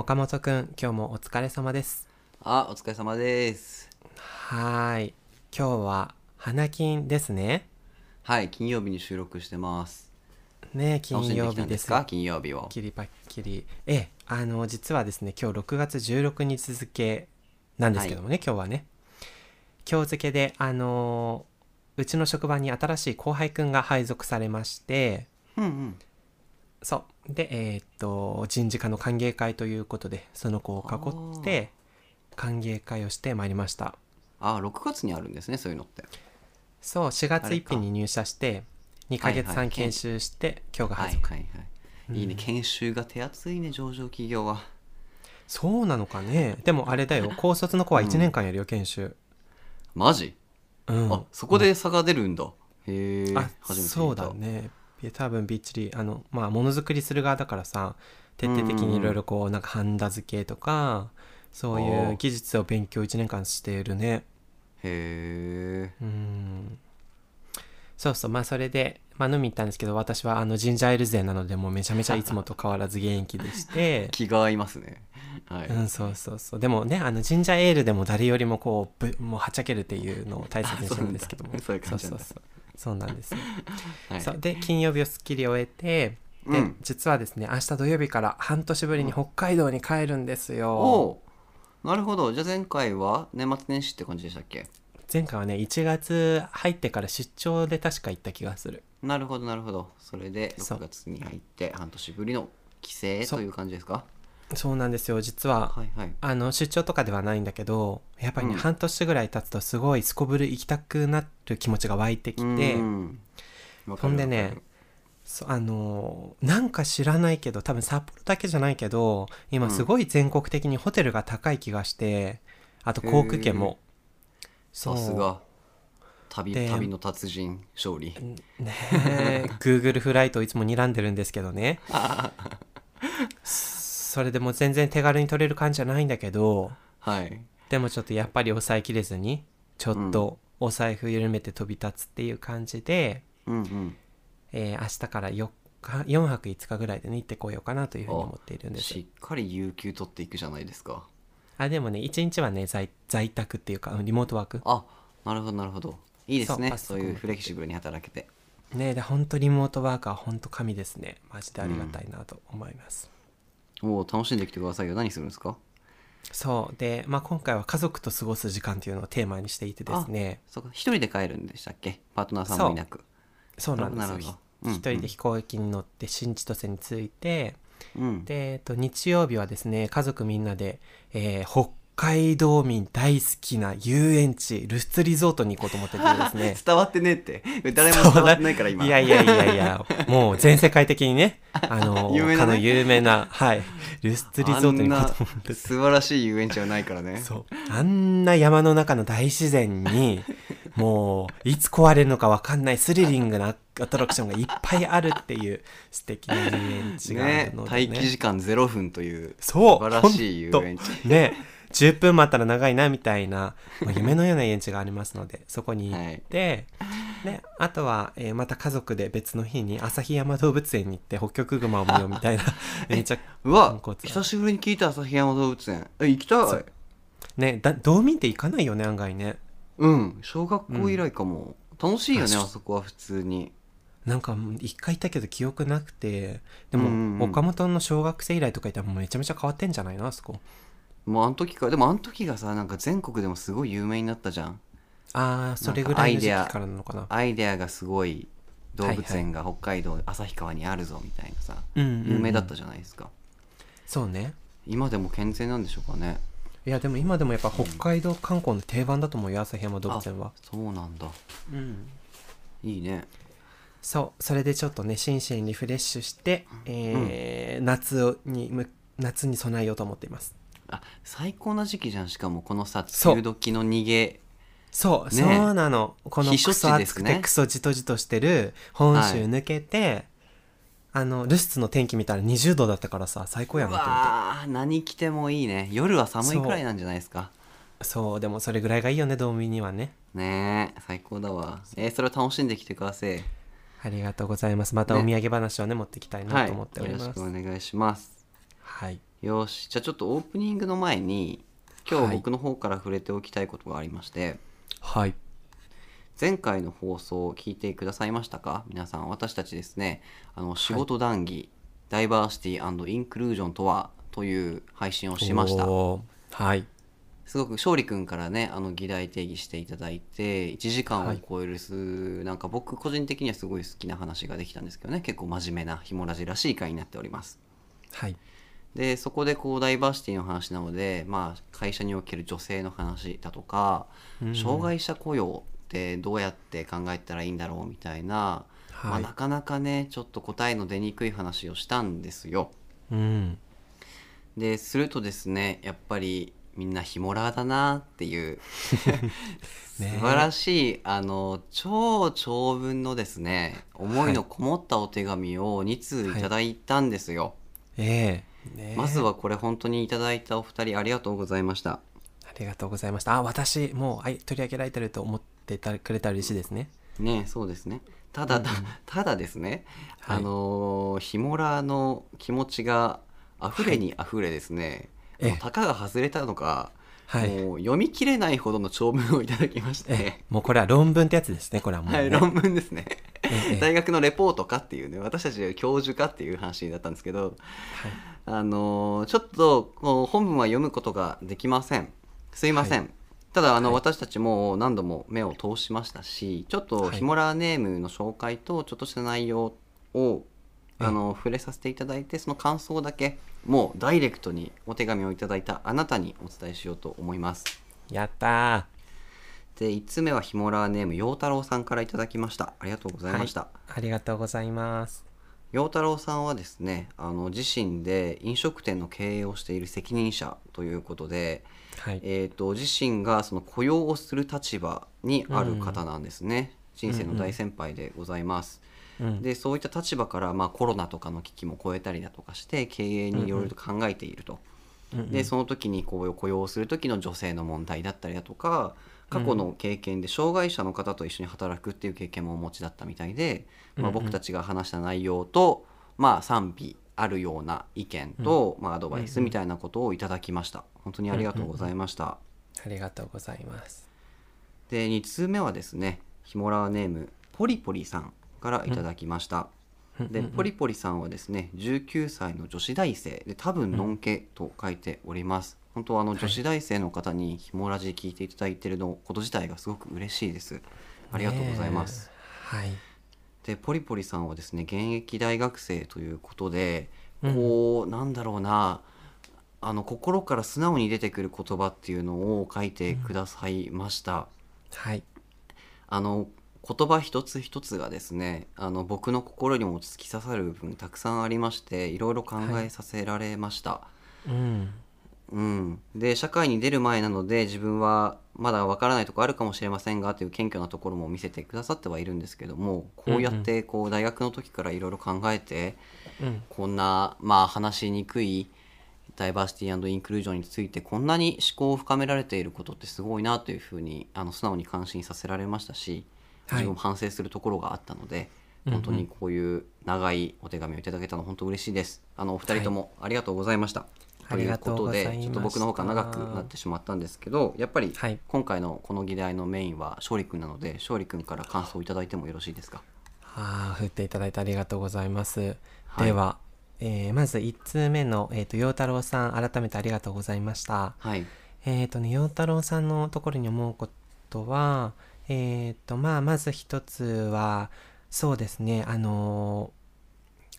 岡本くん、今日もお疲れ様です。あ、お疲れ様です。はーい。今日は花金ですね。はい、金曜日に収録してます。ね金曜日ですすか？金曜日を。キリパッキリ。ええ、あの、実はですね、今日6月16日付なんですけどもね、今日はね。今日付で、あのーうちの職場に新しい後輩くんが配属されまして、うんうん。そう。で、えーっと、人事課の歓迎会ということで、その子を囲って、歓迎会をしてまいりました。あ、6月にあるんですね、そういうのって。そう、4月1あれか日に入社して、2ヶ月はいはい半研修して、今日がはい配属。はいはい。いいね、研修が手厚いね、上場企業は。そうなのかね。でもあれだよ、高卒の子は1年間やるよ、研修。マジ？うん。あ、そこで差が出るんだ。へえ、あ、初めて。そうだね。い多分びっちり、あの、まあ、ものづくりする側だからさ、徹底的にいろいろこう、なんかハンダ付けとか、そういう技術を勉強1年間しているね。へえ。うん。そうそう、まあそれで、まあ飲み行ったんですけど、私はあのジンジャーエール勢なので、もうめちゃめちゃいつもと変わらず元気でして、気が合いますね。はい。うん、そうそうそう。でもね、あの、ジンジャーエールでも誰よりもこう、ぶもうはちゃけるっていうのを大切にしてるんですけども。あそうそういう感じなんだそうそうなんですよ。はいそう。で、金曜日をすっきり終えて、で、うん実はですね、明日土曜日から半年ぶりに北海道に帰るんですよ。おうなるほど。じゃあ前回は年末年始って感じでしたっけ？前回はね、1月入ってから出張で確か行った気がする。なるほどなるほどそれでそう6月に入って半年ぶりの帰省という感じですか？そうなんですよ。実は、はいはい。あの出張とかではないんだけどやっぱりね、うん。半年ぐらい経つとすごいすこぶる行きたくなる気持ちが湧いてきてほんでねあのーなんか知らないけど多分札幌だけじゃないけど今すごい全国的にホテルが高い気がしてあと航空券も。さすが。旅で旅の達人勝利。ねえ。Google フライトをいつも睨んでるんですけどね それでもう全然手軽に取れる感じじゃないんだけどはい。でもちょっとやっぱり抑えきれずにちょっとお財布緩めて飛び立つっていう感じで、うんうん。えー明日から4日4泊5日ぐらいでね行ってこようかなというふうに思っているんです。しっかり有給取っていくじゃないですか。あでもね1日はね在在宅っていうかリモートワーク。あなるほどなるほど。いいですねそういうフレキシブルに働けて。ねで本当リモートワークは本当神ですね。マジでありがたいなと思います、おお楽しんできてくださいよ。何するんですか？そう。で、まあ、今回は家族と過ごす時間っていうのをテーマにしていてですね。そうか。一人で帰るんでしたっけ？パートナーさんもいなく。そう。なんですよ。なるほど。うん一人で飛行機に乗って新千歳に着いて、うん。で、えっと、日曜日はですね、家族みんなで、えー北海道民大好きな遊園地、ルスツリゾートに行こうと思っててですね。伝わってねえって。誰も伝わってないから今。いやいやいやいや、もう全世界的にね、あの、有名なね。有名な、はい、ルスツリゾートに行こうと思ってあんな素晴らしい遊園地はないからね。そう。あんな山の中の大自然に、もう、いつ壊れるのかわかんないスリリングなアトラクションがいっぱいあるっていう素敵な遊園地があねるので、待機時間0分というそう素晴らしい遊園地。ね10分待ったら長いなみたいな、まあ 夢のような遊園地がありますのでそこに行って、ね、あとは、えーまた家族で別の日に旭山動物園に行って北極熊を見ようみたいな めっちゃうわ久しぶりに聞いた旭山動物園。え行きたい。ねだ道民って行かないよね案外ね。うん。小学校以来かも、楽しいよねああそこは普通に。なんか一回行ったけど記憶なくてでうんうんうん。も岡本の小学生以来とかいったらもうめちゃめちゃ変わってんじゃないのあそこもうあの時からでもあの時がさなんか全国でもすごい有名になったじゃん。ああそれぐらいの時期からなのかな。アイデアがすごい動物園が北海道旭川にあるぞみたいなさ、うんうんうん。有名だったじゃないですか。そうね。今でも健全なんでしょうかね。いやでも今でもやっぱ北海道観光の定番だと思うよ旭山動物園は。そうなんだ。うん。いいね。そうそれでちょっとね心身リフレッシュして、えー夏にむ夏に備えようと思っていますあ最高な時期じゃん。しかもこのさ梅雨時の逃げ。そう、ね。そうなの。この避暑クソ地ですね。暑くてクソじとじとしてる本州はい。抜けて、あのルスツの天気見たら20度だったからさ最高やうなと思っわー何着てもいいね。夜は寒いくらいなんじゃないですか。てそうでもそれぐらいがいいよね道民にはね。ねえ最高だわ。えーそれを楽しんできてください。ありがとうございます。またお土産話をね持ってきたいなはいと思っております、よろしくお願いしますはい。よし。じゃあちょっとオープニングの前に今はい。日僕の方から触れておきたいことがありまして、はい。前回の放送を聞いてくださいましたか？皆さん私たちですね。あの仕事談義、ダイバーシティインクルージョンとはという配信をしました。はい。すごく勝利君からねあの議題定義していただいて1時間を超えるす、なんか僕個人的にはすごい好きな話ができたんですけどね。結構真面目なひもラジらしい回になっております。はいでそこでこうダイバーシティの話なので、まあ、会社における女性の話だとか、うん。障害者雇用ってどうやって考えたらいいんだろうみたいな、まあ、はいなかなかねちょっと答えの出にくい話をしたんですよ。うん。でするとですねやっぱりみんなヒモラーだなっていう ね。素晴らしいあの超長文のですね思いのこもったお手紙を2通いただいたんですよ。ええね。えまずはこれ本当にいただいたお二人ありがとうございました。ありがとうございました。あ私もうはい取り上げられてると思ってたくれたら嬉しいですね。ねそうですね。ただ、たただですね、はい。あのーヒモラーの気持ちが溢れに溢れですね、ええ。もうたかが外れたのか、はい。もう読み切れないほどの長文をいただきましえて。え、もうこれは論文ってやつですねこれはもう、ね。はい、論文ですね。大学のレポートかっていうね私たちは教授かっていう話だったんですけど、はい。あのーちょっと本文は読むことができません。すいません、はただあの、はい。私たちも何度も目を通しましたしちょっとはい。ヒモラーネームの紹介とちょっとした内容をええあの触れさせていただいてその感想だけもうダイレクトにお手紙をいただいたあなたにお伝えしようと思います。やったで5つ目はヒモラーネーム陽太郎さんからいただきました。ありがとうごーざいました、はい、ありがとうございます。陽太郎さんはですねあの自身で飲食店の経営をしている責任者ということで、はい。えー、と自身がその雇用をする立場にある方なんですね、人生の大先輩でございます、うんでそういった立場から、まあ、コロナとかの危機も超えたりだとかして経営にいろいろと考えていると、うんうん。でその時にこう雇用する時の女性の問題だったりだとか過去の経験で障害者の方と一緒に働くっていう経験もお持ちだったみたいで、まあ、うんうん。僕たちが話した内容と、まあ、賛否あるような意見と、まあ、アドバイスみたいなことをいただきました。本当にありがとうございました、ありがとうございます。で2通目はですねヒモラーネームポリポリさんからいただきました、うん。でポリポリさんはですね19歳の女子大生。で多分のんけと書いております、本当はあのはい。女子大生の方にヒモラジ聞いていただいているのこと自体がすごく嬉しいです。ありがとうございます、はい。でポリポリさんはですね現役大学生ということでうん。こう、なんだろうなあの心から素直に出てくる言葉っていうのを書いてくださいました、はい。あの言葉一つ一つがですねあの僕の心にも突き刺さる部分たくさんありましていろいろ考えさせられました、うん。うん、で社会に出る前なので自分はまだわからないところあるかもしれませんがという謙虚なところも見せてくださってはいるんですけどもこうやってこう大学の時からいろいろ考えてうん。こんなまあ話しにくいダイバーシティインクルージョンについてこんなに思考を深められていることってすごいなというふうにあの素直に感心させられましたしはい自分も反省するところがあったので、うんうん。本当にこういう長いお手紙をいただけたの本当嬉しいです。あのお二人ともありがとうございました。ありがとうございということでちょっと僕の方から長くなってしまったんですけどやっぱりはい。今回のこの議題のメインは勝利君なので勝利君から感想をいただいてもよろしいですか？ああ振っていただいてありがとうございます、はい。では、えーまず1通目の、えー、と陽太郎さん改めてありがとうございました。はい。えっ、とね陽太郎さんのところに思うことはえっ、とまあまず一つはそうですねあのー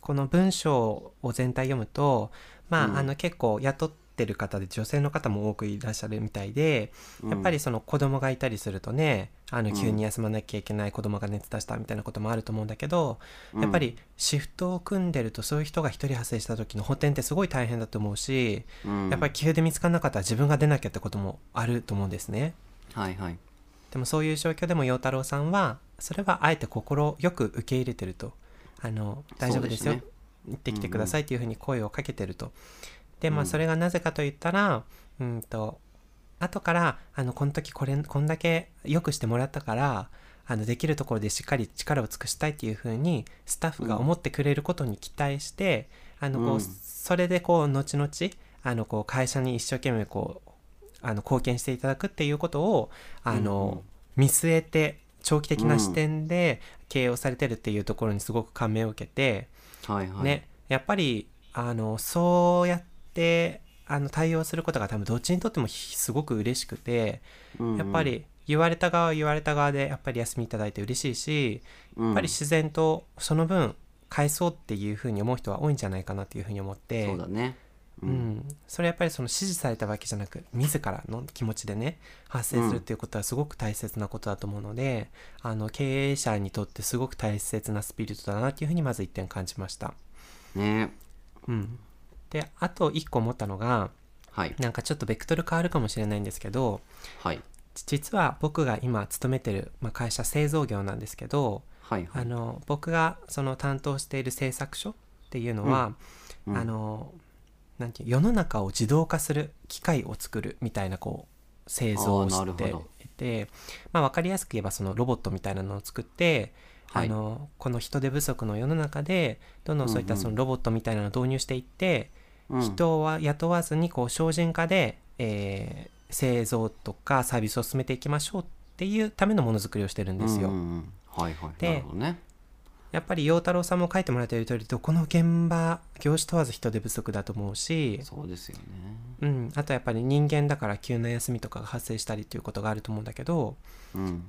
この文章を全体読むとまあ,、うん。あの結構雇ってる方で女性の方も多くいらっしゃるみたいで、やっぱりその子供がいたりするとねあのうん。急に休まなきゃいけない子供が熱出したみたいなこともあると思うんだけど、やっぱりシフトを組んでるとそういう人が一人発生した時の補填ってすごい大変だと思うし、うん。やっぱり急で見つからなかったら自分が出なきゃってこともあると思うんですね。はいはいでもそういう状況でも陽太郎さんはそれはあえて心よく受け入れてると。あの大丈夫ですよ。行ってきてくださいっていうふうに声をかけてると。でまうん。あそれがなぜかといったらうんと後からあのこの時これこんだけ良くしてもらったからあのできるところでしっかり力を尽くしたいっていうふうにスタッフが思ってくれることに期待して、あのこう、うん。それでこう後々あのこう会社に一生懸命こうあの貢献していただくっていうことをあの、見据えて長期的な視点で経営をされてるっていうところにすごく感銘を受けて、はいはい。ねやっぱりあのそうやってあの対応することが多分どっちにとってもひすごく嬉しくて、うんうん。やっぱり言われた側は言われた側でやっぱり休みいただいて嬉しいし、うん。やっぱり自然とその分返そうっていうふうに思う人は多いんじゃないかなっていうふうに思ってそうだねううん。ん、それやっぱりその指示されたわけじゃなく自らの気持ちでね発生するっていうことはすごく大切なことだと思うので、あの経営者にとってすごく大切なスピリットだなっていうふうにまず一点感じました。ね。うん、であと一個思ったのがはい。なんかちょっとベクトル変わるかもしれないんですけどはい。実は僕が今勤めてる、まあ、会社製造業なんですけどはいはい。あの僕がその担当している製作所っていうのは、うん。あのなんていう世の中を自動化する機械を作るみたいなこう製造をしていてまあ、分かりやすく言えばそのロボットみたいなのを作って、はい。あのこの人手不足の世の中でどんどんそういったそのロボットみたいなのを導入していって、うん。人は雇わずにこう精進化で、えー製造とかサービスを進めていきましょうっていうためのものづくりをしてるんですよ。うんうんうん。はいはい。ねやっぱり陽太郎さんも書いてもらっている通りどこの現場業種問わず人手不足だと思うし、そうですよね。うん、あとやっぱり人間だから急な休みとかが発生したりっていうことがあると思うんだけどうん。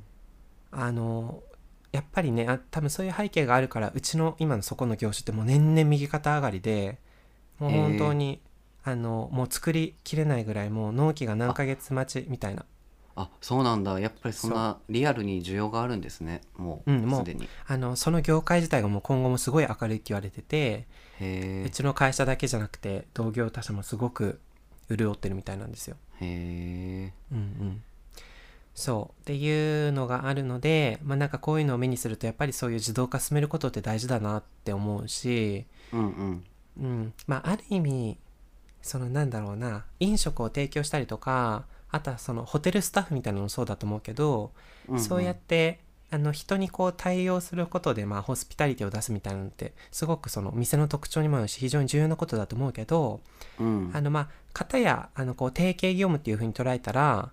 あのやっぱりねあ多分そういう背景があるからうちの今のそこの業種ってもう年々右肩上がりでもう本当にあのもう作りきれないぐらいもう納期が何ヶ月待ちみたいなあそうなんだ。やっぱりそんなリアルに需要があるんですね。もうんもううすでに。あのその業界自体がもう今後もすごい明るいって言われててうちの会社だけじゃなくて同業他社もすごく潤ってるみたいなんですよ。へえ。うんうん、そう。っていうのがあるので、まあ、なんかこういうのを目にするとやっぱりそういう自動化進めることって大事だなって思うし、うんうん。うん。まあ、ある意味そのなんだろうな飲食を提供したりとかあとはそのホテルスタッフみたいなのもそうだと思うけど、うんうん。そうやってあの人にこう対応することで、まあ、ホスピタリティを出すみたいなのってすごくその店の特徴にもあるし非常に重要なことだと思うけど、うん。あのまあ片やあのこう定型業務っていうふうに捉えたら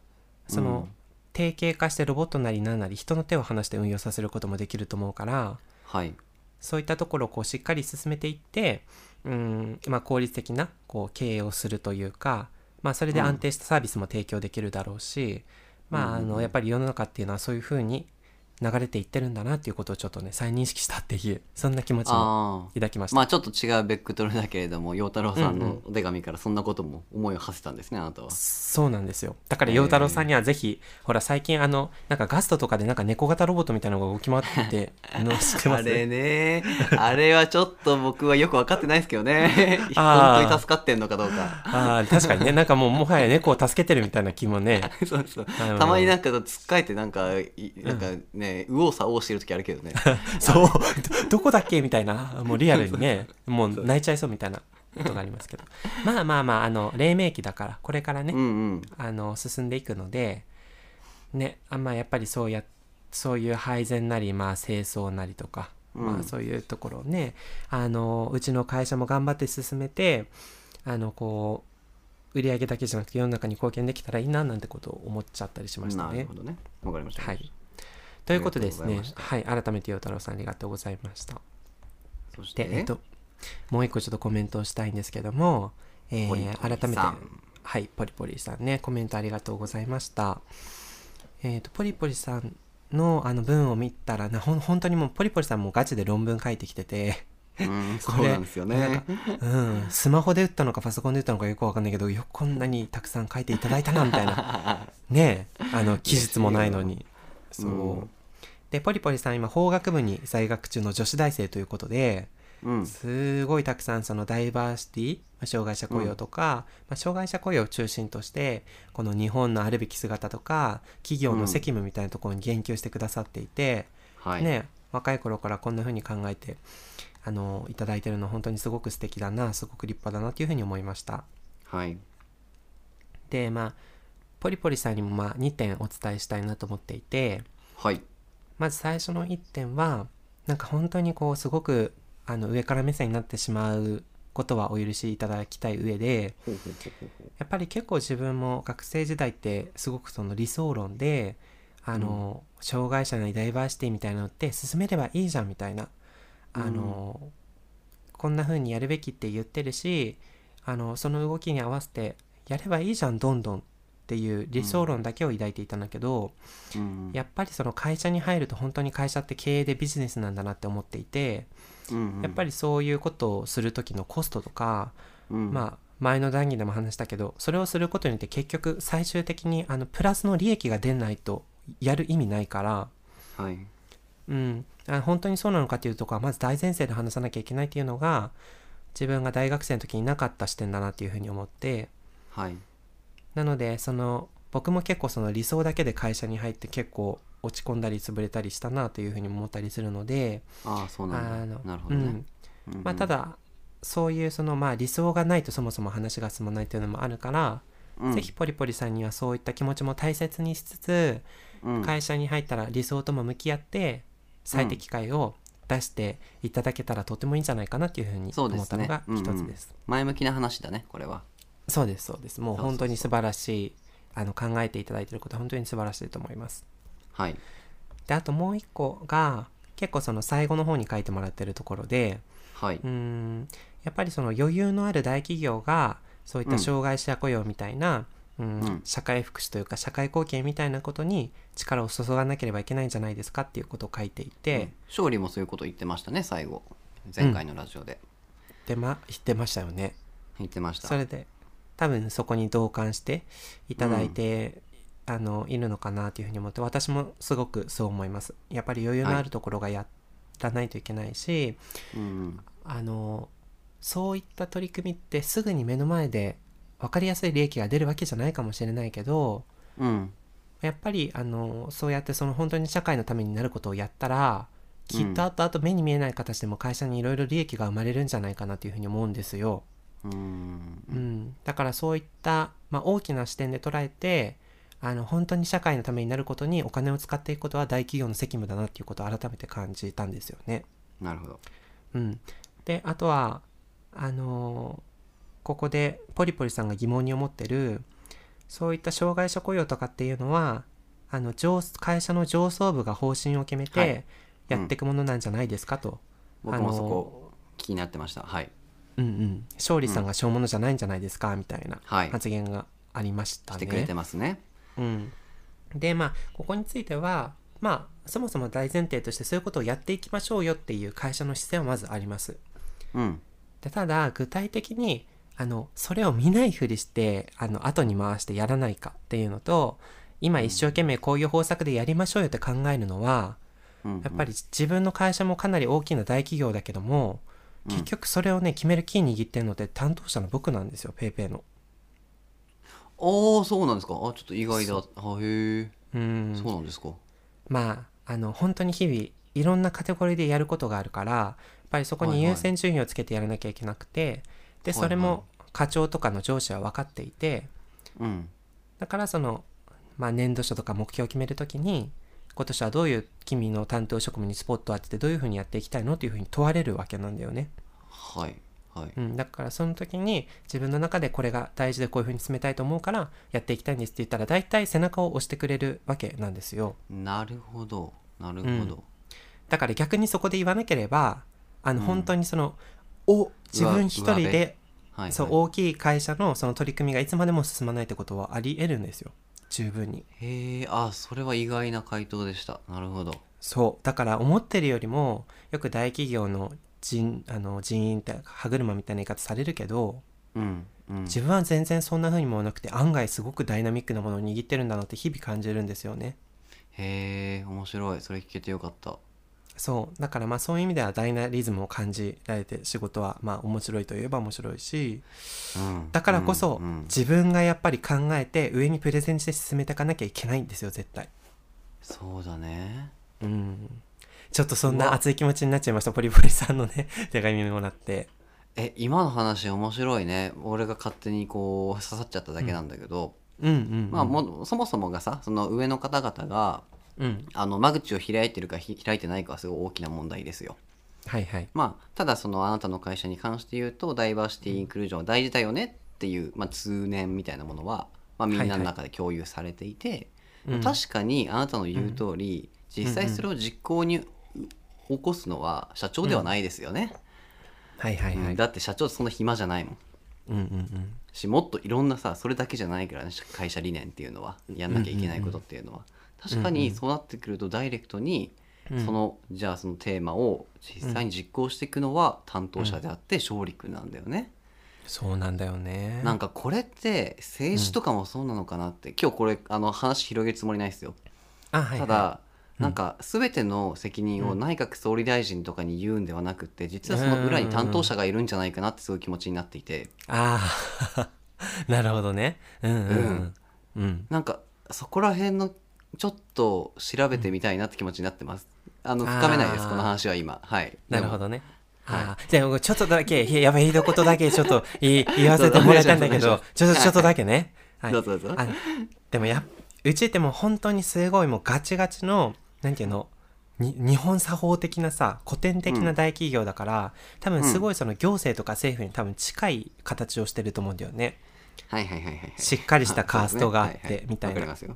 その、うん。定型化してロボットなり何なり人の手を離して運用させることもできると思うからはい。そういったところをこうしっかり進めていってうん、まあ、効率的なこう経営をするというか、まあ、それで安定したサービスも提供できるだろうし、まあ、あのやっぱり世の中っていうのはそういうふうに流れていってるんだなっていうことをちょっとね再認識したっていうそんな気持ちもああ抱きました。まあちょっと違うベクトルだけれども陽太郎さんうんのお手紙からそんなことも思いを馳せたんですねあなたは。そうなんですよ。だから陽太郎さんにはぜひ、ほら最近あのなんかガストとかでなんか猫型ロボットみたいなのが動き回って てます？あれね。あれはちょっと僕はよく分かってないですけどね。本当に助かってんのかどうか。あー確かにね。なんかもうもはや猫を助けてるみたいな気もね。そうそう。たまになんかつっかえてなんかいなんかね右往左往してる時あるけどね。そう。ど どこだっけみたいな。もうリアルにね もう泣いちゃいそうみたいなことがありますけど。まあまあまああの黎明期だからこれからね、うんうん。あの進んでいくのでねあまあやっぱりそうやそういう配膳なりまあ清掃なりとか、うん。まあそういうところをねあのうちの会社も頑張って進めてあのこう売り上げだけじゃなくて世の中に貢献できたらいいななんてことを思っちゃったりしましたね。なるほ。どね。わかりました。はいということでですね。はい改めて陽太郎さんありがとうございました。そして？でえっともう一個ちょっとコメントをしたいんですけども、えー改めてはいポリポリさんねコメントありがとうございました。えっ、とポリポリさんのあの文を見たらなほん本当にもうポリポリさんもガチで論文書いてきてて。うん そうなんですよね。うんスマホで打ったのかパソコンで打ったのかよくわかんないけどよくこんなにたくさん書いていただいたなみたいな。ねえあの記述もないのに。そう、うんでポリポリさん今法学部に在学中の女子大生ということでうん。すごいたくさんそのダイバーシティ、まあ障害者雇用とか、まあ、障害者雇用を中心としてこの日本のあるべき姿とか企業の責務みたいなところに言及してくださっていて、はい。ね若い頃からこんな風に考えてあのいただいてるの本当にすごく素敵だなすごく立派だなというふうに思いました。はい。でまあポリポリさんにもまあ2点お伝えしたいなと思っていてはいまず最初の1点はなんか本当にこうすごくあの上から目線になってしまうことはお許しいただきたい上でやっぱり結構自分も学生時代ってすごくその理想論であの、障害者のダイバーシティみたいなのって進めればいいじゃんみたいなあの、こんな風にやるべきって言ってるしあのその動きに合わせてやればいいじゃんどんどん。ていう理想論だけを抱いていたんだけど、うん。やっぱりその会社に入ると本当に会社って経営でビジネスなんだなって思っていて、うんやっぱりそういうことをする時のコストとか、うん。まあ前の談義でも話したけどそれをすることによって結局最終的にあのプラスの利益が出ないとやる意味ないから、はい。うん、あ本当にそうなのかっていうところはまず大前提で話さなきゃいけないっていうのが自分が大学生の時になかった視点だなっていうふうに思ってはいなのでその僕も結構その理想だけで会社に入って結構落ち込んだり潰れたりしたなというふうに思ったりするので、ああそうなんだ。なるほどね、うん。うんまあ、ただそういうそのまあ理想がないとそもそも話が進まないというのもあるから、うん。ぜひポリポリさんにはそういった気持ちも大切にしつつ、うん。会社に入ったら理想とも向き合って最適解を出していただけたらとてもいいんじゃないかなっていうふうに思ったのが一つです。前向きな話だねこれはそうですそうです。もう本当に素晴らしいあの考えていただいていることは本当に素晴らしいと思います。はい。であともう一個が結構その最後の方に書いてもらってるところではい。うーんやっぱりその余裕のある大企業がそういった障害者雇用みたいな、うんうん。社会福祉というか社会貢献みたいなことに力を注がなければいけないんじゃないですかっていうことを書いていて、うん。勝利もそういうこと言ってましたね最後。前回のラジオで、でま言ってましたよね。言ってました。それで多分そこに同感していただいて、あのいるのかなというふうに思って私もすごくそう思います。やっぱり余裕のあるところがやらないといけないし、うんあのそういった取り組みってすぐに目の前で分かりやすい利益が出るわけじゃないかもしれないけどうんやっぱりあのそうやってその本当に社会のためになることをやったらきっと後々目に見えない形でも会社にいろいろ利益が生まれるんじゃないかなというふうに思うんですよ。うん。うん、だからそういった、まあ、大きな視点で捉えてあの本当に社会のためになることにお金を使っていくことは大企業の責務だなっていうことを改めて感じたんですよね。なるほど。うん、であとはあのーここでポリポリさんが疑問に思ってるそういった障害者雇用とかっていうのはあの上会社の上層部が方針を決めはていやっていくものなんじゃないですかと、僕もそこ気になってました。はいうんうん、勝利さんがしょうものじゃないんじゃないですかみたいなはい。発言がありましたね。してくれてますね。うん、でまあここについてはまあそもそも大前提としてそういうことをやっていきましょうよっていう会社の姿勢はまずあります。うん。でただ具体的にあのそれを見ないふりしてあの後に回してやらないかっていうのと今一生懸命こういう方策でやりましょうよって考えるのはうん。やっぱり自分の会社もかなり大きな大企業だけども結局それをね決めるキー握ってるのって担当者の僕なんですよ PayPay の。ああそうなんですか。あちょっと意外だ。あへえうん。そうなんですか。まああの本当に日々いろんなカテゴリーでやることがあるからやっぱりそこに優先順位をつけてやらなきゃいけなくて、でそれはい。はいも課長とかの上司は分かっていてうん。だからその、まあ、年度書とか目標を決めるときに今年はどういう君の担当職務にスポットを当ててどういうふうにやっていきたいのというふうに問われるわけなんだよね。はいはい。うん、だからその時に自分の中でこれが大事でこういうふうに進めたいと思うからやっていきたいんですって言ったら大体背中を押してくれるわけなんですよ。なるほどなるほど、だから逆にそこで言わなければあのうん。本当にその、お自分一人ではいそうはい大きい会社のその取り組みがいつまでも進まないってことはあり得るんですよ十分に。へえあそれは意外な回答でした。なるほど。そう。だから思ってるよりもよく大企業の人あの人員って歯車みたいな言い方されるけどうんうん。自分は全然そんな風にもなくて案外すごくダイナミックなものを握ってるんだなって日々感じるんですよね。へえ面白い。それ聞けてよかったそう。だからまあそういう意味ではダイナリズムを感じられて仕事はまあ面白いといえば面白いしうん。だからこそ、うんうん。自分がやっぱり考えて上にプレゼンして進めていかなきゃいけないんですよ絶対。そうだね。うん。ちょっとそんな熱い気持ちになっちゃいましたポリポリさんのね 手紙もらって。え今の話面白いね。俺が勝手にこう刺さっちゃっただけなんだけど、うん。うん、うん、まあもそもそもがさその上の方々がうん。あの間口を開いてるかひ開いてないかはすごい大きな問題ですよ。はいはい。まあただそのあなたの会社に関して言うとダイバーシティインクルージョンは大事だよねっていう、まあ、通念みたいなものは、まあ、みんなの中で共有されていて、うん。確かにあなたの言う通り、実際それを実行に起こすのは社長ではないですよね、はいはいはい。うん。だって社長そんな暇じゃないもん。うんうんうん。しもっといろんなさそれだけじゃないからね会社理念っていうのは。やんなきゃいけないことっていうのは、確かにそうなってくるとダイレクトに、うん。そのじゃあそのテーマを実際に実行していくのは担当者であって勝利君なんだよね、そうなんだよね。なんかこれって政治とかもそうなのかなって、今日これあの話広げるつもりないですよ、あはいはい。ただなんか全ての責任を内閣総理大臣とかに言うんではなくって実はその裏に担当者がいるんじゃないかなってそういう気持ちになっていて。ああ なるほどね。うんうんうん。うん。なんかそこら辺のちょっと調べてみたいなって気持ちになってます。あの深めないですこの話は今。はい。ど。なるほどね。はい。じゃあちょっとだけいややばい一言だけちょっと言い言わせてもらいたいんだけど ちょっとちょっとだけね。はい。どうぞどうぞ。あでもやうちってもう本当にすごいもうガチガチのなんていうのに日本作法的なさ古典的な大企業だから、多分すごいその行政とか政府に多分近い形をしてると思うんだよね。はいはいはいはいはい。しっかりしたカーストがあってみたいな。わかります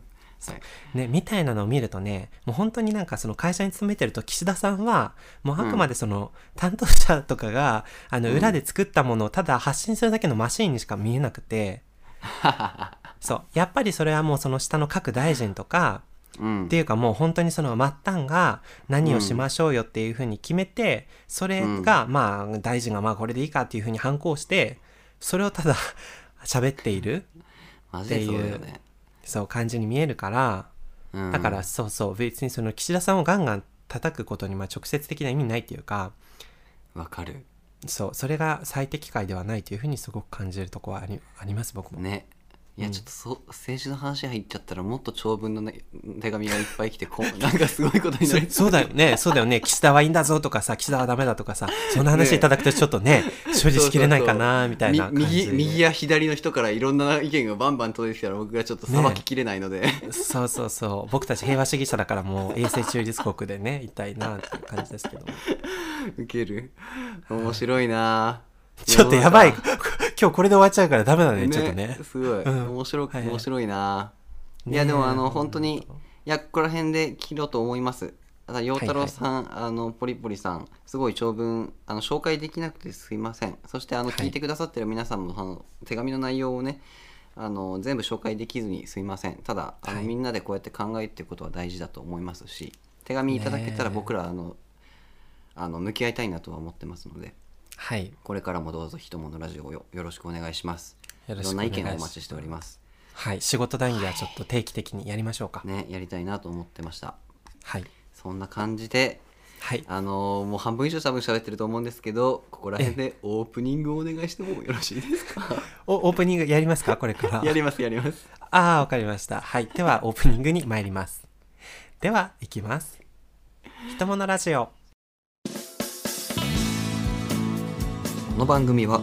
よ。はいね、みたいなのを見るとねもう本当になんかその会社に勤めてると岸田さんはもうあくまでその担当者とかが、あの裏で作ったものをただ発信するだけのマシーンにしか見えなくて そう。やっぱりそれはもうその下の各大臣とかうん。っていうかもう本当にその末端が何をしましょうよっていうふうに決めて、それがまあ大臣がまあこれでいいかっていうふうに反抗してそれをただ喋っているマジでそうだよね。そう感じに見えるからうんだからそうそう別にその岸田さんをガンガン叩くことにまあ直接的な意味ないっていうかわかる。そうそれが最適解ではないというふうにすごく感じるところはありあります僕も。ね。いやちょっとそう政治の話入っちゃったらもっと長文の、ね、手紙がいっぱい来てこう なんかすごいことになる。そそうだよね。そうだよね。岸田はいいんだぞとかさ岸田はダメだとかさそんな話いただくとちょっとね 処理しきれないかなみたいな感じみ右右や左の人からいろんな意見がバンバン届いてきたら僕がちょっとさばききれないので、そうそうそう。僕たち平和主義者だからもう永世中立国でねいたいなっていう感じですけど。もウケる。面白いな。ちょっとやばい今日これで終わっちゃうからダメだね中ちょっとね。すごい、うん。面白くはいはい。面白いな、ねいやでもあの本当にいやここら辺で切ろうと思います。ただ陽太郎さん、あのポリポリさんすごい長文あの紹介できなくてすいません。そしてあのはい。聞いてくださってる皆さんもあの手紙の内容をねあの全部紹介できずにすいません。ただあの、はい。みんなでこうやって考えていくことは大事だと思いますし手紙いただけたら僕らあのあの向き合いたいなとは思ってますのではい。これからもどうぞひとものラジオをよよろしくお願いします。よろしくお願いします。見をお待ちしております。はい。仕事談義はちょっと定期的にやりましょうか。ねやりたいなと思ってました。はい。そんな感じではい。あのーもう半分以上多分喋ってると思うんですけどここら辺でオープニングをお願いしてもよろしいですか？おオープニングやりますか？これから。やりますやります。ああわかりました。はい。ではオープニングに参ります。ではいきます。ひとものラジオの番組は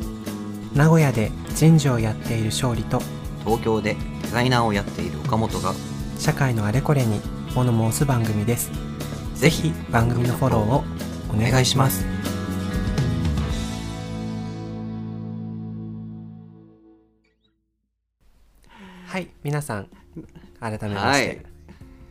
名古屋で人事をやっている勝利と東京でデザイナーをやっている岡本が社会のあれこれに物申す番組です。ぜひ番組のフォローをお願いします。はい皆さん改めまして、はい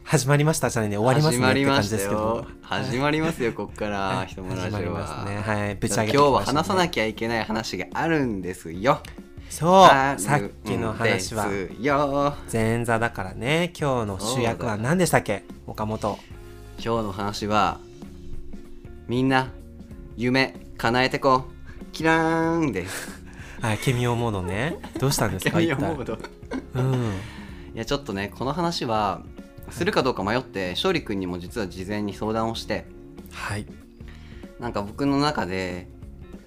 始まりましたじゃないね終わりますねって感じですけど。よ。始まりますよこっからはい。ひとものラジオ始まりますはね。はい。ぶち今日上げてきましたねは話さなきゃいけない話があるんですよ。そう。さっきの話は。前座だからね。今日の主役は何でしたっけ？岡本。今日の話はみんな夢叶えてこキラーンです。はい。ケミオモードね。どうしたんですか？いや一体モードうん。いやちょっとねこの話はするかどうか迷って勝利君にも実は事前に相談をしてはい。なんか僕の中で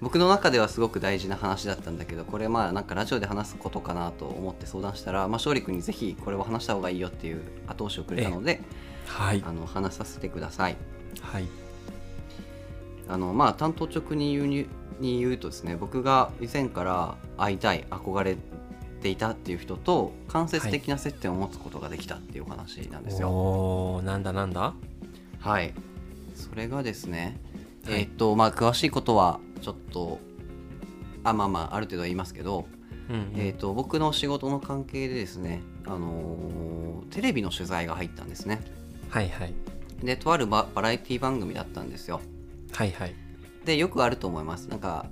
僕の中ではすごく大事な話だったんだけどこれまあなんかラジオで話すことかなと思って相談したら、まあ、勝利君にぜひこれを話した方がいいよっていう後押しをくれたのではい。あの話させてください。はい。あのまあ担当直に言うにに言うとですね僕が以前から会いたい憧れていたっていう人と間接的な接点を持つことができたっていうお話なんですよ。おーなんだなんだ？はい、それがですねはい。えっとまあ詳しいことはちょっとあまあまあある程度は言いますけど、うんうん。えっと僕の仕事の関係でですね、あのーテレビの取材が入ったんですね。はいはい。でとあるババラエティ番組だったんですよ。はいはい。でよくあると思います。なんか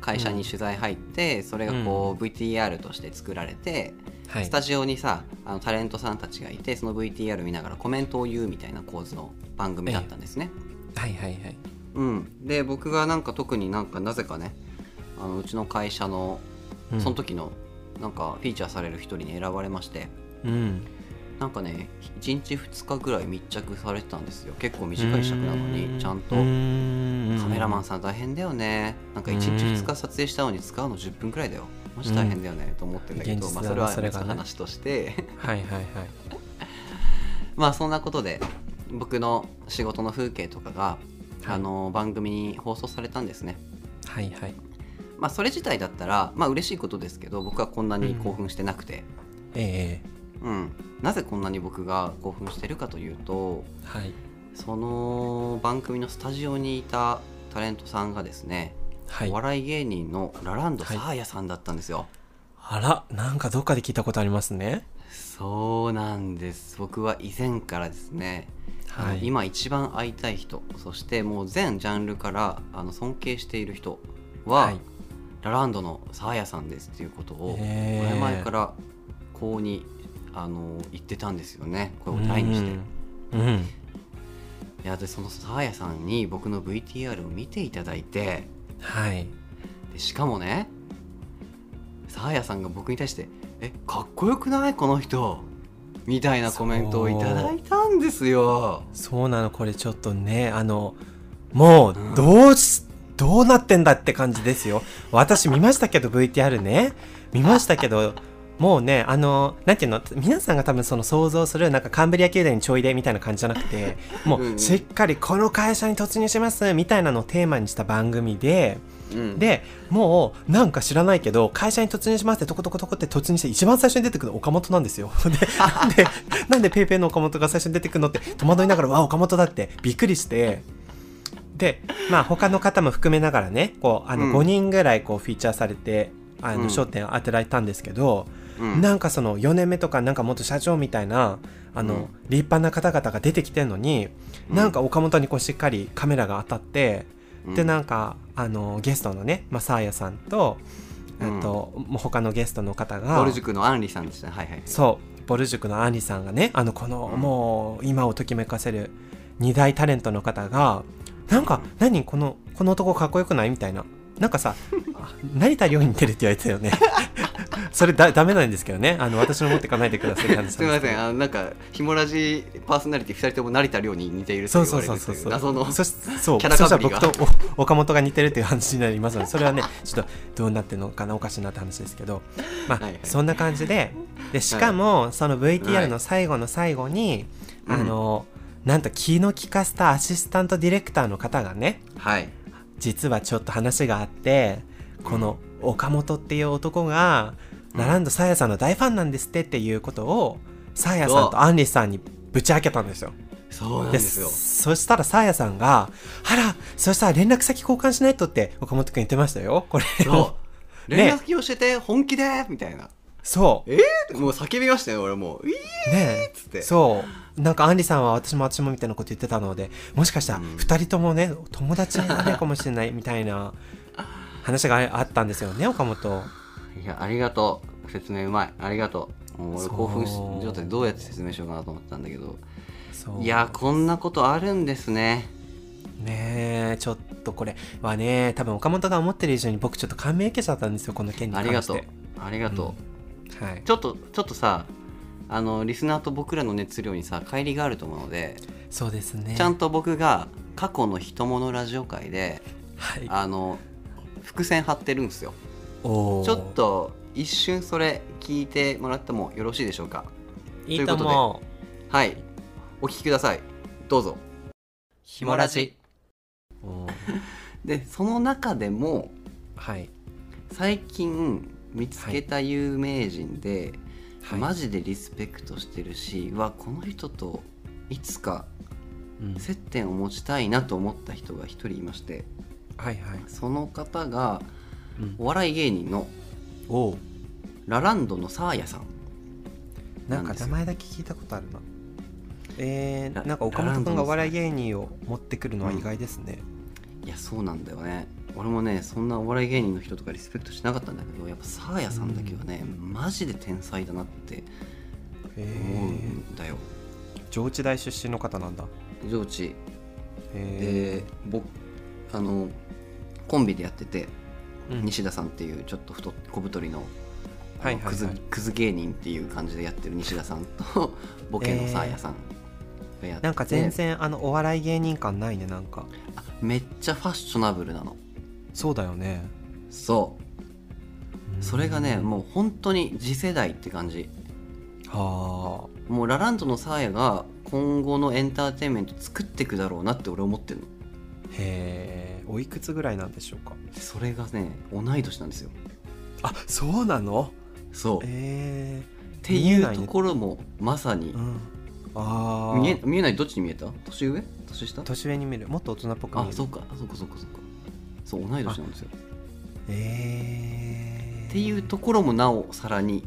会社に取材入って、それがこう VTR として作られて、はい。スタジオにさあのタレントさんたちがいてその VTR 見ながらコメントを言うみたいな構図の番組だったんですね、はいはいはい。うん、で僕がなんか特になんかなぜかねあのうちの会社のうん。その時のなんかフィーチャーされる一人に選ばれましてうんなんかね1日2日ぐらい密着されてたんですよ。結構短い尺なのにちゃんと。カカメラマンささん大変だよね。なんか1日うん2日撮影したのに使うの10分くらいだよ。マジ大変だよねと思ってんだけど、まあ、それは話として。はいはいはい。まあそんなことで僕の仕事の風景とかが、はい。あの番組に放送されたんですね。はいはい。まあそれ自体だったらまあ嬉しいことですけど僕はこんなに興奮してなくて、えうん。なぜこんなに僕が興奮してるかというとえはい。その番組のスタジオにいたタレントさんがですね、はい。お笑い芸人のラランドはい。サーヤさんだったんですよ、あらなんかどっかで聞いたことありますね。そうなんです。僕は以前からですね、はい。今一番会いたい人そしてもう全ジャンルからあの尊敬している人は、はい。ラランドのサーヤさんですっていうことを前々からこうにあの言ってたんですよね。声を大にして。うん。うん。いやでそのサーヤさんに僕の VTR を見ていただいて。はい。でしかもねサーヤさんが僕に対して「えかっこよくないこの人」みたいなコメントをいただいたんですよ。そうなのこれちょっとねあのもううんどうし、どうなってんだって感じですよ。私見ましたけど VTR ね。見ましたけどもうねあのなんていうの？皆さんが多分その想像するなんかカンブリア宮殿にちょいでみたいな感じじゃなくて もうしっかりこの会社に突入しますみたいなのをテーマにした番組でうん、でもうなんか知らないけど会社に突入しますってトコトコトコって突入して一番最初に出てくるの岡本なんですよ。で でなんでペイペイの岡本が最初に出てくるのって戸惑いながらわあ岡本だってびっくりして。でまあ他の方も含めながらねこうあのうん。5人ぐらいこうフィーチャーされてあうん。の焦点を当てられたんですけど、うんなんかその4年目とかなんかもっと社長みたいなあの、うん。立派な方々が出てきてるのに、うん。なんか岡本にこうしっかりカメラが当たって、うん。でなんかあのゲストのね、まあ、サーヤさんと,、うん。あともう他のゲストの方がボル塾のアンリさんでしたね。はいはい。そうボル塾のアンリさんがねあのこの、うん。もう今をときめかせる二大タレントの方がなんか、うん。何このこの男かっこよくない？みたいななんかさあ成田凌に似てるって言われてたよね それだダメなんですけどね。あの私の持ってかないでくださいって話すみません。ああのなんかひもラジパーソナリティ2人とも成田凌に似ているとそう言われるそうそうそうそう謎のそしそう。キャラそしたらかぶりが僕とお岡本が似てるっていう話になりますのでそれはね ちょっとどうなってるのかなおかしいなって話ですけど。まあ、はいはい。そんな感じで。でしかも、その VTR の最後の最後に、はいあのなんと気の利かせたアシスタントディレクターの方がねはい実はちょっと話があってこの岡本っていう男が、ラランドサーヤさんの大ファンなんですってっていうことをサーヤさんとアンリさんにぶち明けたんですよ。そうなんでですよ。そしたらサーヤさんが「あらそしたら連絡先交換しないと」って岡本君言ってましたよ。これを。そう。連絡先教えて本気でみたいな。そう。えー、もう叫びましたよ俺もう。いいねっつって。そうなんかアンリさんは私も私もみたいなこと言ってたのでもしかしたらうん。2人ともね友達になるかもしれないみたいな話があったんですよね岡本。いやありがとう。説明うまい。ありがとう。もう俺興奮し状態でどうやって説明しようかなと思ったんだけど。いやこんなことあるんですね。ねえちょっとこれはね多分岡本が思ってる以上に僕ちょっと感銘受けちゃったんですよこの件に関して。ありがとう。ありがとう、はい。ちょっとちょっとさあのリスナーと僕らの熱量にさ乖離があると思うので、そうですね。ちゃんと僕が過去の「ひとものラジオ会ではい。あの伏線張ってるんですよ。ちょっと一瞬それ聞いてもらってもよろしいでしょうか？いいと思う。はい。お聞きください。どうぞ。ひもラジでその中でもはい。最近見つけた有名人で、はい。マジでリスペクトしてるしうわこの人といつかうん。接点を持ちたいなと思った人が一人いましてはいはい、その方がうん。お笑い芸人のおう。ラランドのサーヤさん。なんか名前だけ聞いたことあるな。えラー、なんか岡本君がお笑い芸人を持ってくるのは意外ですね、いやそうなんだよね俺もねそんなお笑い芸人の人とかリスペクトしなかったんだけどやっぱサーヤさんだけはね、マジで天才だなってへ思うえんだよ。上智大出身の方なんだ。上智。へで僕あのコンビでやってて、え、うん。西田さんっていうちょっと太っ小太りのはいはいはい。クズ芸人っていう感じでやってる西田さんと ボケのサーヤさんがやって、なんか全然あのお笑い芸人感ないねなんか。あめっちゃファッショナブルなのそうだよね。そう。それがねもう本当に次世代って感じ。うはもうラランドのサーヤが今後のエンターテインメント作っていくだろうなって俺思ってるの。あへえ。おいくつぐらいなんでしょうか。それがね同い年なんですよ。あそうなの？そう。っえ。ていうところもまさに。ー、うん。ああ。見え見えない？どっちに見えた？年上？年下？年上に見る。もっと大人っぽく見える。あそうか。そうかそうかそうかそう同い年なんですよ。えー、っていうところもなおさらに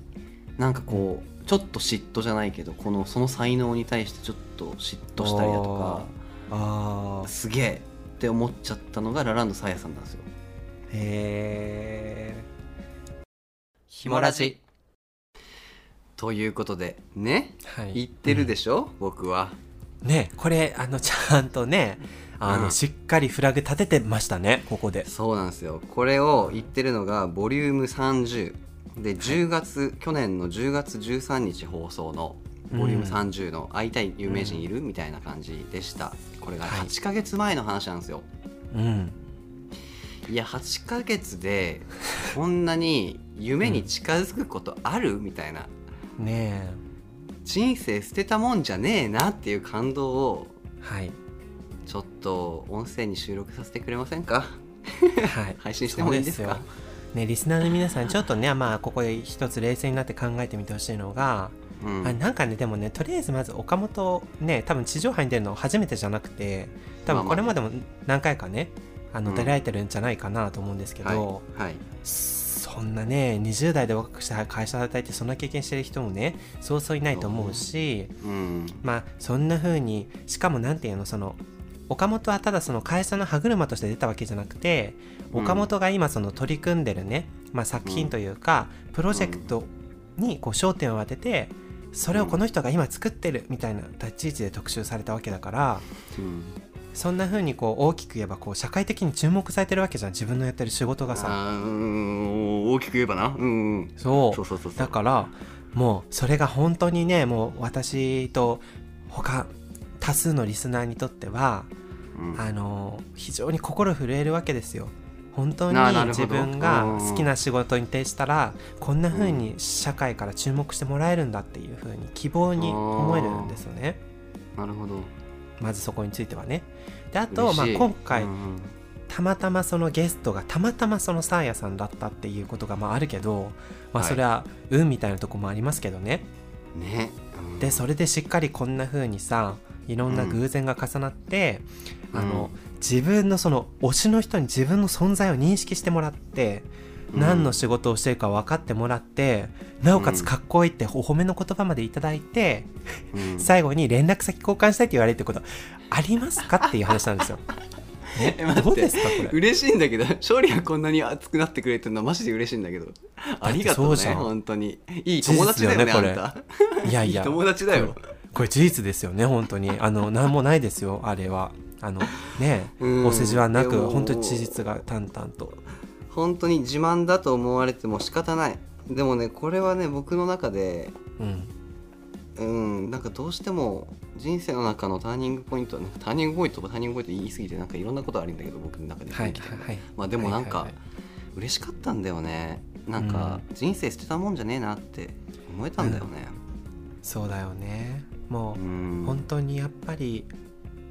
なんかこうちょっと嫉妬じゃないけどこのその才能に対してちょっと嫉妬したりだとかああすげえって思っちゃったのがラランドサーヤさんなんですよ。へえひもラジということでね？はい。言ってるでしょ、僕は。ねこれあのちゃんとねあの、うん。しっかりフラグ立ててましたねここで。そうなんですよ。これを言ってるのがボリューム30で10月、去年の10月13日放送のボリューム30の「会いたい有名人いる?」みたいな感じでした。これがはい。8ヶ月前の話なんですよ、うん。い、や8ヶ月でこんなに夢に近づくことある？みたいな。ね人生捨てたもんじゃねえなっていう感動をえはいちょっと音声に収録させてくれませんか？はい。配信してもいいですか？ねリスナーの皆さんちょっとねまあここで一つ冷静になって考えてみてほしいのが、うん。あなんかねでもねとりあえずまず岡本ね多分地上波に出るの初めてじゃなくて多分これまでも何回かねあのうん。出られてるんじゃないかなと思うんですけど、はい、はい、そんなね20代で若くして会社で働いてそんな経験してる人もねそうそういないと思うしうん。まあそんな風にしかもなんていうのその岡本はただその会社の歯車として出たわけじゃなくてうん。岡本が今その取り組んでるね、まあ、作品というか、プロジェクトにこう焦点を当ててそれをこの人が今作ってるみたいな立ち位置で特集されたわけだからうん。そんな風にこう大きく言えばこう社会的に注目されてるわけじゃん自分のやってる仕事がさ。大きく言えばな。うんうん。そう。そうそうそうそう。だからもうそれが本当にねもう私と他多数のリスナーにとってはうん。あの非常に心震えるわけですよ。本当に自分が好きな仕事に徹したらこんな風に社会から注目してもらえるんだっていう風に希望に思えるんですよね。なるほど。まずそこについてはね。であと、まあ、今回、うん。たまたまそのゲストがたまたまそのサーヤさんだったっていうことがまああるけど、まあ、はい。それは運みたいなとこもありますけどね、ね。うん。でそれでしっかりこんな風にさいろんな偶然が重なって、うん。あの自分のその推しの人に自分の存在を認識してもらって、うん。何の仕事をしてるか分かってもらってなおかつかっこいいってお褒めの言葉までいただいて、うん。最後に連絡先交換したいって言われるってことありますかっていう話なんですよ。ええ待って。どうですかこれ？嬉しいんだけど勝利がこんなに熱くなってくれてるのはマジで嬉しいんだけど。ありがとうね本当に。いい友達だよねいやいや。い友達だよこれ事実ですよね本当に。あの 何もないですよあれは。あのねうん。お世辞はなく本当に事実が淡々と。本当に自慢だと思われても仕方ない。でもねこれはね僕の中でうん。うんなんかどうしても人生の中のターニングポイントなんかターニングポイントとかターニングポイント言い過ぎてなんかいろんなことあるんだけど僕の中ではい生きててはいまあでもなんかはいはいはい。嬉しかったんだよね。なんか人生捨てたもんじゃねえなって思えたんだよね。そうだよねもううん。本当にやっぱり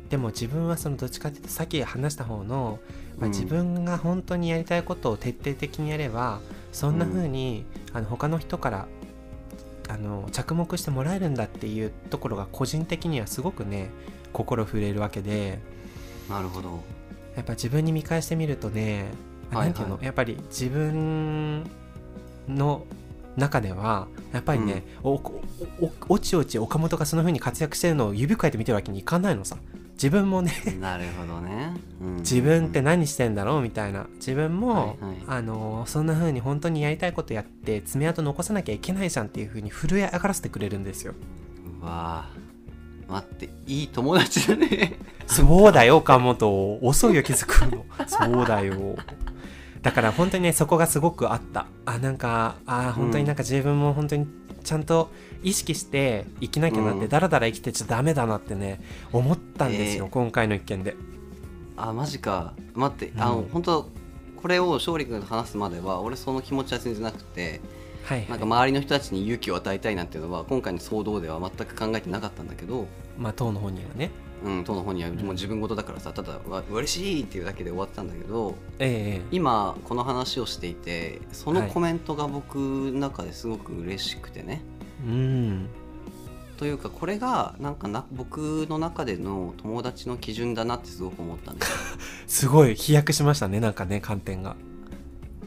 でも自分はそのどっちかっていうとさっき話した方の、まあ、うん。自分が本当にやりたいことを徹底的にやればそんな風に、あの他の人からあの着目してもらえるんだっていうところが個人的にはすごくね心触れるわけで。なるほど。やっぱ自分に見返してみるとね、あはいはい。なんていうの？やっぱり自分の中ではやっぱりね、おおおおちおち岡本がその風に活躍してるのを指くわえて見てるわけにいかないのさ。自分もね なるほどね、うん。自分って何してんだろうみたいな。自分も、はいはい。あのそんな風に本当にやりたいことやって爪痕残さなきゃいけないじゃんっていう風に震え上がらせてくれるんですよ。うわー。待っていい友達だね。そうだよ岡本。遅いよ気づくの。そうだよだから本当にねそこがすごくあった。あなんかあ本当になんか自分も本当にちゃんと意識して生きなきゃなって、うん。だらだら生きてちゃダメだなってね思ったんですよ、えー。今回の一件で。あマジか。待って、あのうん本当これを勝利君と話すまでは俺その気持ちは全然なくてはいはい。なんか周りの人たちに勇気を与えたいなっていうのは今回の騒動では全く考えてなかったんだけど、まあ党の本人はねうん、当の本にはもう自分事だからさただわ嬉しいっていうだけで終わってたんだけどええ今この話をしていてそのはいコメントが僕の中ですごく嬉しくてね、うん。というかこれがなんかな僕の中での友達の基準だなってすごく思ったんですよ。すごい飛躍しましたねなんかね観点が。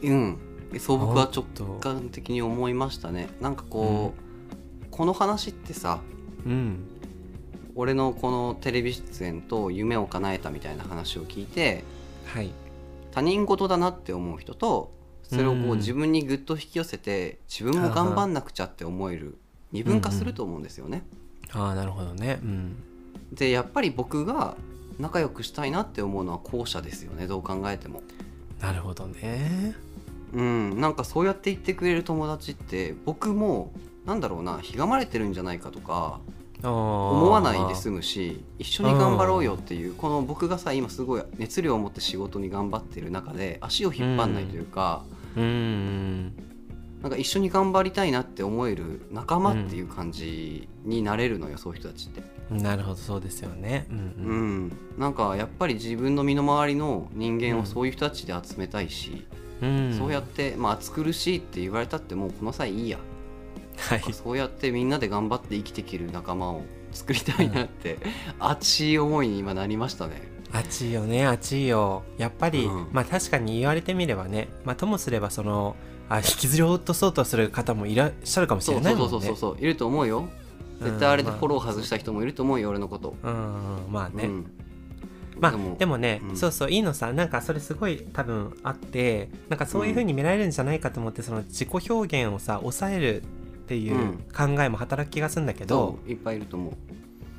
うん、そう僕は直感的に思いましたね。なんかこう、この話ってさうん俺のこのテレビ出演と夢を叶えたみたいな話を聞いてはい。他人事だなって思う人とそれをこうんう自分にぐっと引き寄せて自分も頑張んなくちゃって思える二分化すると思うんですよね。ああなるほどね。うん。でやっぱり僕が仲良くしたいなって思うのは後者ですよねどう考えても。なるほどね。うん、なんかそうやって言ってくれる友達って僕もなんだろうなひがまれてるんじゃないかとか思思わないで済むし一緒に頑張ろうよっていうこの僕がさ今すごい熱量を持って仕事に頑張ってる中で足を引っ張んないというか、うん。なんか一緒に頑張りたいなって思える仲間っていう感じになれるのよ、そういう人たちって。なるほどそうですよね。うんううん。ん、なんかやっぱり自分の身の回りの人間うん。をそういう人たちで集めたいし、うん。そうやって、まあ、暑苦しいって言われたってもうこの際いいやはい。そうやってみんなで頑張って生きていける仲間を作りたいなって、熱い思いに今なりましたね。熱いよね熱いよ。やっぱり、うん。まあ確かに言われてみればねまあともすればそのあ引きずり落とそうとする方もいらっしゃるかもしそうそれないうもんね。そうそうそういると思うよ。絶対あれでフォロー外した人もいると思うよ、俺のこと。うんうんまあね、うん。まあでもね、うん。そうそういいのさなんかそれすごい多分あってなんかそういう風に見られるんじゃないかと思って、その自己表現をさ抑えるっていううん。考えも働く気がするんだけど、そういっぱいいると思う。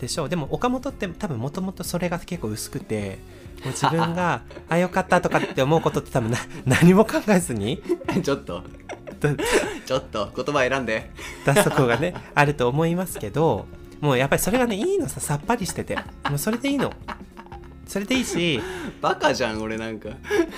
でしょう。でも岡本って多分もともとそれが結構薄くて もう自分があよかったとかって思うことって多分な 何も考えずに ちょっと。だちょっと言葉選んで。出すとこがねあると思いますけどもうやっぱりそれがねいいのささっぱりしてて。もうそれでいいのそれでいいし バカじゃん俺なんか。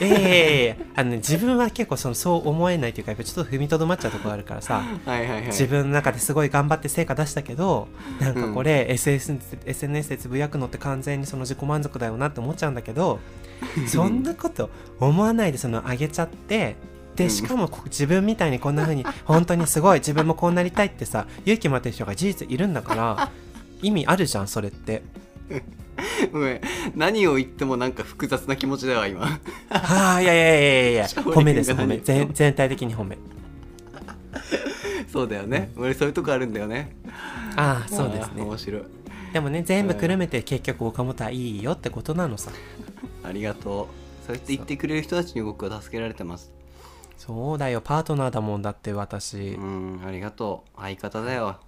ええあのね、自分は結構そのそう思えないというかやっぱちょっと踏みとどまっちゃうところあるからさはいはいはい。自分の中ですごい頑張って成果出したけどなんかこれ、SNS, SNS でつぶやくのって完全にその自己満足だよなって思っちゃうんだけど そんなこと思わないでその上げちゃってうんでしかもこ自分みたいにこんな風に本当にすごい自分もこうなりたいってさ勇気持ってる人が事実いるんだから意味あるじゃんそれって。ごめん何を言ってもなんか複雑な気持ちだわ今。はあいやいやいやいやいや 褒めです褒め全全体的に褒めそうだよね。俺そういうとこあるんだよね。ああそうですね面白い。でもね全部くるめて結局岡本はいいよってことなのさありがとう。そうやって言ってくれる人たちに僕は助けられてます。そうだよパートナーだもんだって私、うん、ありがとう。相方だよ。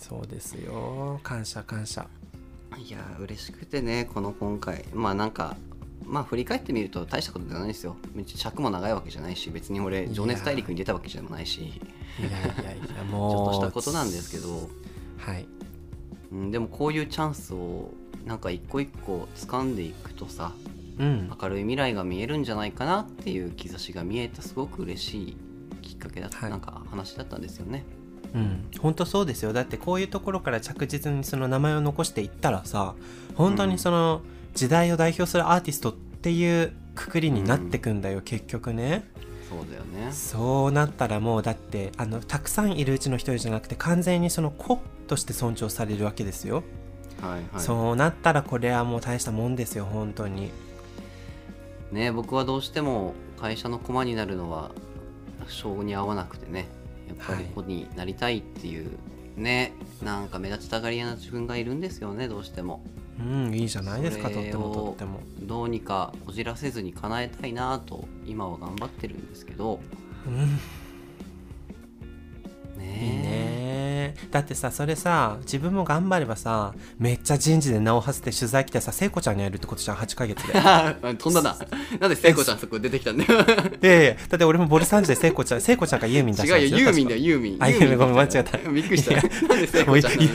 そうですよ感謝感謝いやー嬉しくてねこの今回。まあなんかまあ振り返ってみると大したことじゃないですよ。めっちゃ尺も長いわけじゃないし別に俺や。情熱大陸に出たわけじゃないし。いやいやいやちょもうっとしたことなんですけど、はい。うん、でもこういうチャンスをなんか一個一個掴んでいくとさうん。明るい未来が見えるんじゃないかなっていう兆しが見えたすごく嬉しいきっかけだった、はい。なんか話だったんですよねうん。本当そうですよ。だってこういうところから着実にその名前を残していったらさ本当にその時代を代表するアーティストっていうくくりになってくんだよ、結局ねそうだよね。そうなったらもうだってあのたくさんいるうちの一人じゃなくて完全にその子として尊重されるわけですよ。はいはい。そうなったらこれはもう大したもんですよ本当に。ね僕はどうしても会社の駒になるのは性に合わなくてねやっぱりはい子になりたいっていう、ねなんか目立ちたがり屋な自分がいるんですよねどうしても。うんいいじゃないですかとってもとっても。どうにかこじらせずに叶えたいなと今は頑張ってるんですけど。うん。ねいいねだってさそれさ自分も頑張ればさめっちゃ人事で名を馳せて取材来てさ聖子ちゃんに会えるってことじゃん8ヶ月で。飛んだな。なんで聖子ちゃんそこ出てきたんだよ。いやいやだって俺もボルサンジで聖子ちゃん聖子ちゃんがユーミン出し違うよユーミンだよよユーミン。あユーミンごめん間違った。びっくりした。なんで聖子ちゃんユ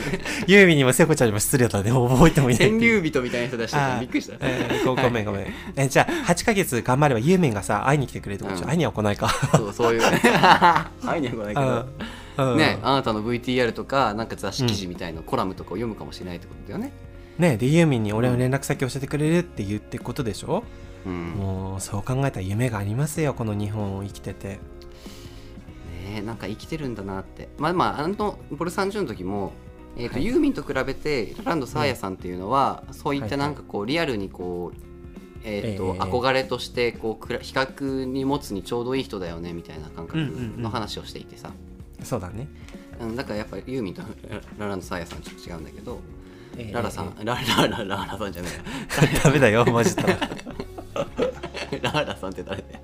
ーミンにも聖子ちゃんにも失礼だね覚えてもいない天竜人みたいな人出してたびっくりした。えーごごめんごめん。えじゃあ8ヶ月頑張ればユーミンがさ会いに来てくれるってことでしょ、うん。会いには来ないか。そうそういう。会いには来ないけどね、あなたの VTR とかなんか雑誌記事みたいなコラムとかを読むかもしれないってことだよね。ねでユーミンに俺の連絡先教えてくれるって言ってことでしょ、うん、もうそう考えたら夢がありますよこの日本を生きてて。ねなんか生きてるんだなって。まあまああのボル30の時も、えーとはい。ユーミンと比べてラランドサーヤさんっていうのは、そういったなんかこうリアルにこうえーとええ憧れとしてこう比較に持つにちょうどいい人だよねみたいな感覚うんうんうんの話をしていてさ、そうだね、うんだからやっぱりユーミンとラランドサーヤさんちょっと違うんだけど、えーララさん、えラララララさんじゃないーダメだよマジで、ララさんって誰だよ。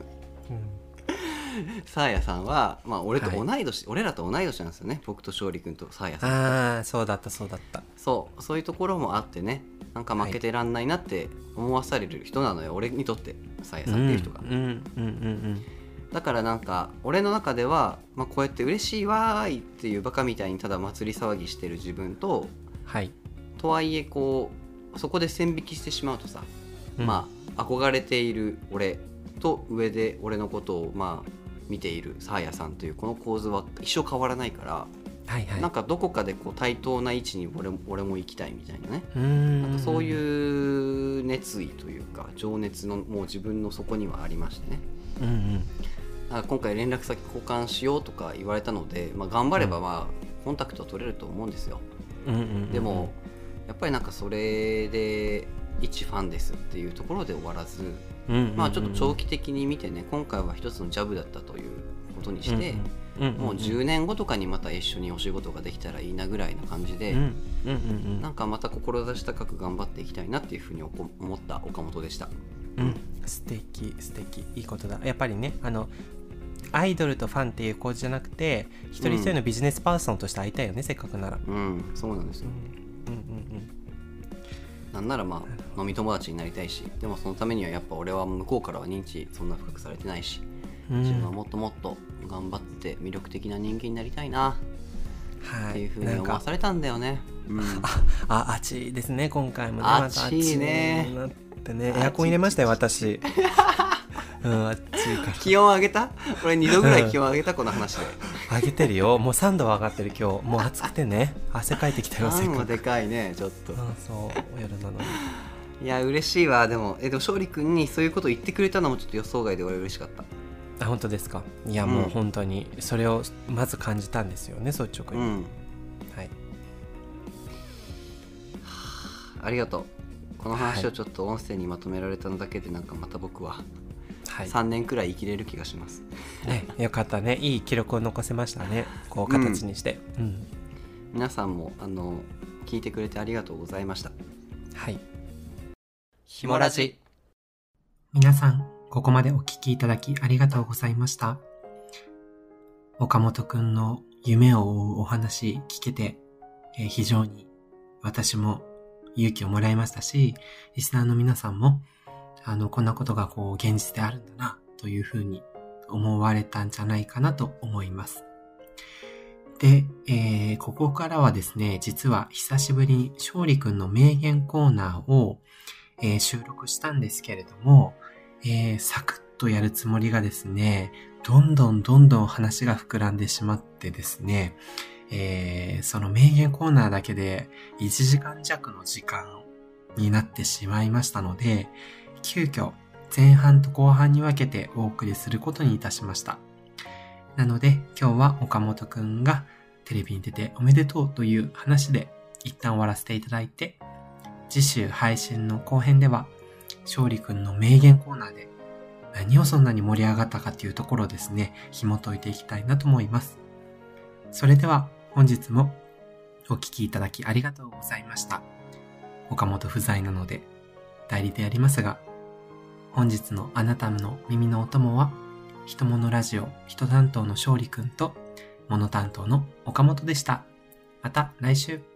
うん。サーヤさんは、まあ、俺とはい。同い年、俺らと同い年なんですよね。僕と勝利君とサーヤさん。ああそうだったそうだった。そう。そういうところもあってね。なんか負けてらんないなって思わされる人なのよ、俺にとってサーヤさんっていう人が、うんうんうんうんだからなんか俺の中では、まあ、こうやって嬉しいわーいっていうバカみたいにただ祭り騒ぎしてる自分とはい、とはいえこうそこで線引きしてしまうとさ、うん。まあ憧れている俺と上で俺のことをまあ見ているサーヤさんというこの構図は一生変わらないから、はいはい。なんかどこかでこう対等な位置に俺も俺も行きたいみたいなね、うーん。なんかそういう熱意というか情熱のもう自分の底にはありましてね。うんうんだから今回連絡先交換しようとか言われたので、まあ、頑張ればまあコンタクト取れると思うんですよ。うんうんうんでもやっぱりなんかそれで一ファンですっていうところで終わらず、うんうんうんまあちょっと長期的に見てね今回は一つのジャブだったということにして、うんうんもう10年後とかにまた一緒にお仕事ができたらいいなぐらいな感じで、うんうんうんうん。なんかまた志高く頑張っていきたいなっていうふうに思った岡本でした。うん。素敵素敵。いいことだ。やっぱりねあのアイドルとファンっていう構図じゃなくて一人一人のビジネスパーソンとして会いたいよね、せっかくなら。うん、そうなんですよ。うんうんなんならまあ飲み友達になりたいしでもそのためにはやっぱ俺は向こうからは認知そんな深くされてないしうん自分はもっともっと頑張って魅力的な人間になりたいなはい。っていうふうに思わされたんだよね。うん。あ暑いですね今回もね。また暑いね。ね暑いエアコン入れましたよ私うん暑いから。気温上げた？俺2度ぐらい気温上げたこの話で。上げてるよ。もう3度は上がってる今日。もう暑くてね。汗かいてきたよ せっかく。でかいねちょっと。うんそう。夜なのに。いや嬉しいわ。でもえでも勝利君にそういうこと言ってくれたのもちょっと予想外で俺嬉しかった。あ本当ですか？いやうん。もう本当に。それをまず感じたんですよね率直に、うん。はい。ありがとう。この話をちょっと音声にまとめられたのだけでなんかまた僕は。はい3年くらい生きれる気がします、ね、よかったね。いい記録を残せましたね。こう形にして、うん。皆さんもあの聞いてくれてありがとうございました。はい。ひもラジ。皆さんここまでお聞きいただきありがとうございました。岡本くんの夢を追うお話聞けて、えー非常に私も勇気をもらいましたしリスナーの皆さんもあのこんなことがこう現実であるんだなというふうに思われたんじゃないかなと思います。で、えーここからはですね、実は久しぶりに勝利くんの名言コーナーを、えー収録したんですけれども、えーサクッとやるつもりがですね、どんどんどんどん話が膨らんでしまってですね、えーその名言コーナーだけで1時間弱の時間になってしまいましたので、急遽前半と後半に分けてお送りすることにいたしました。なので今日は岡本くんがテレビに出ておめでとうという話で一旦終わらせていただいて次週配信の後編では、勝利くんの名言コーナーで何をそんなに盛り上がったかっていうところをですね、紐解いていきたいなと思います。それでは本日もお聴きいただきありがとうございました。岡本不在なので代理でありますが、本日のあなたの耳のお供は、人物ラジオ人担当の勝利くんと、物担当の岡本でした。また来週。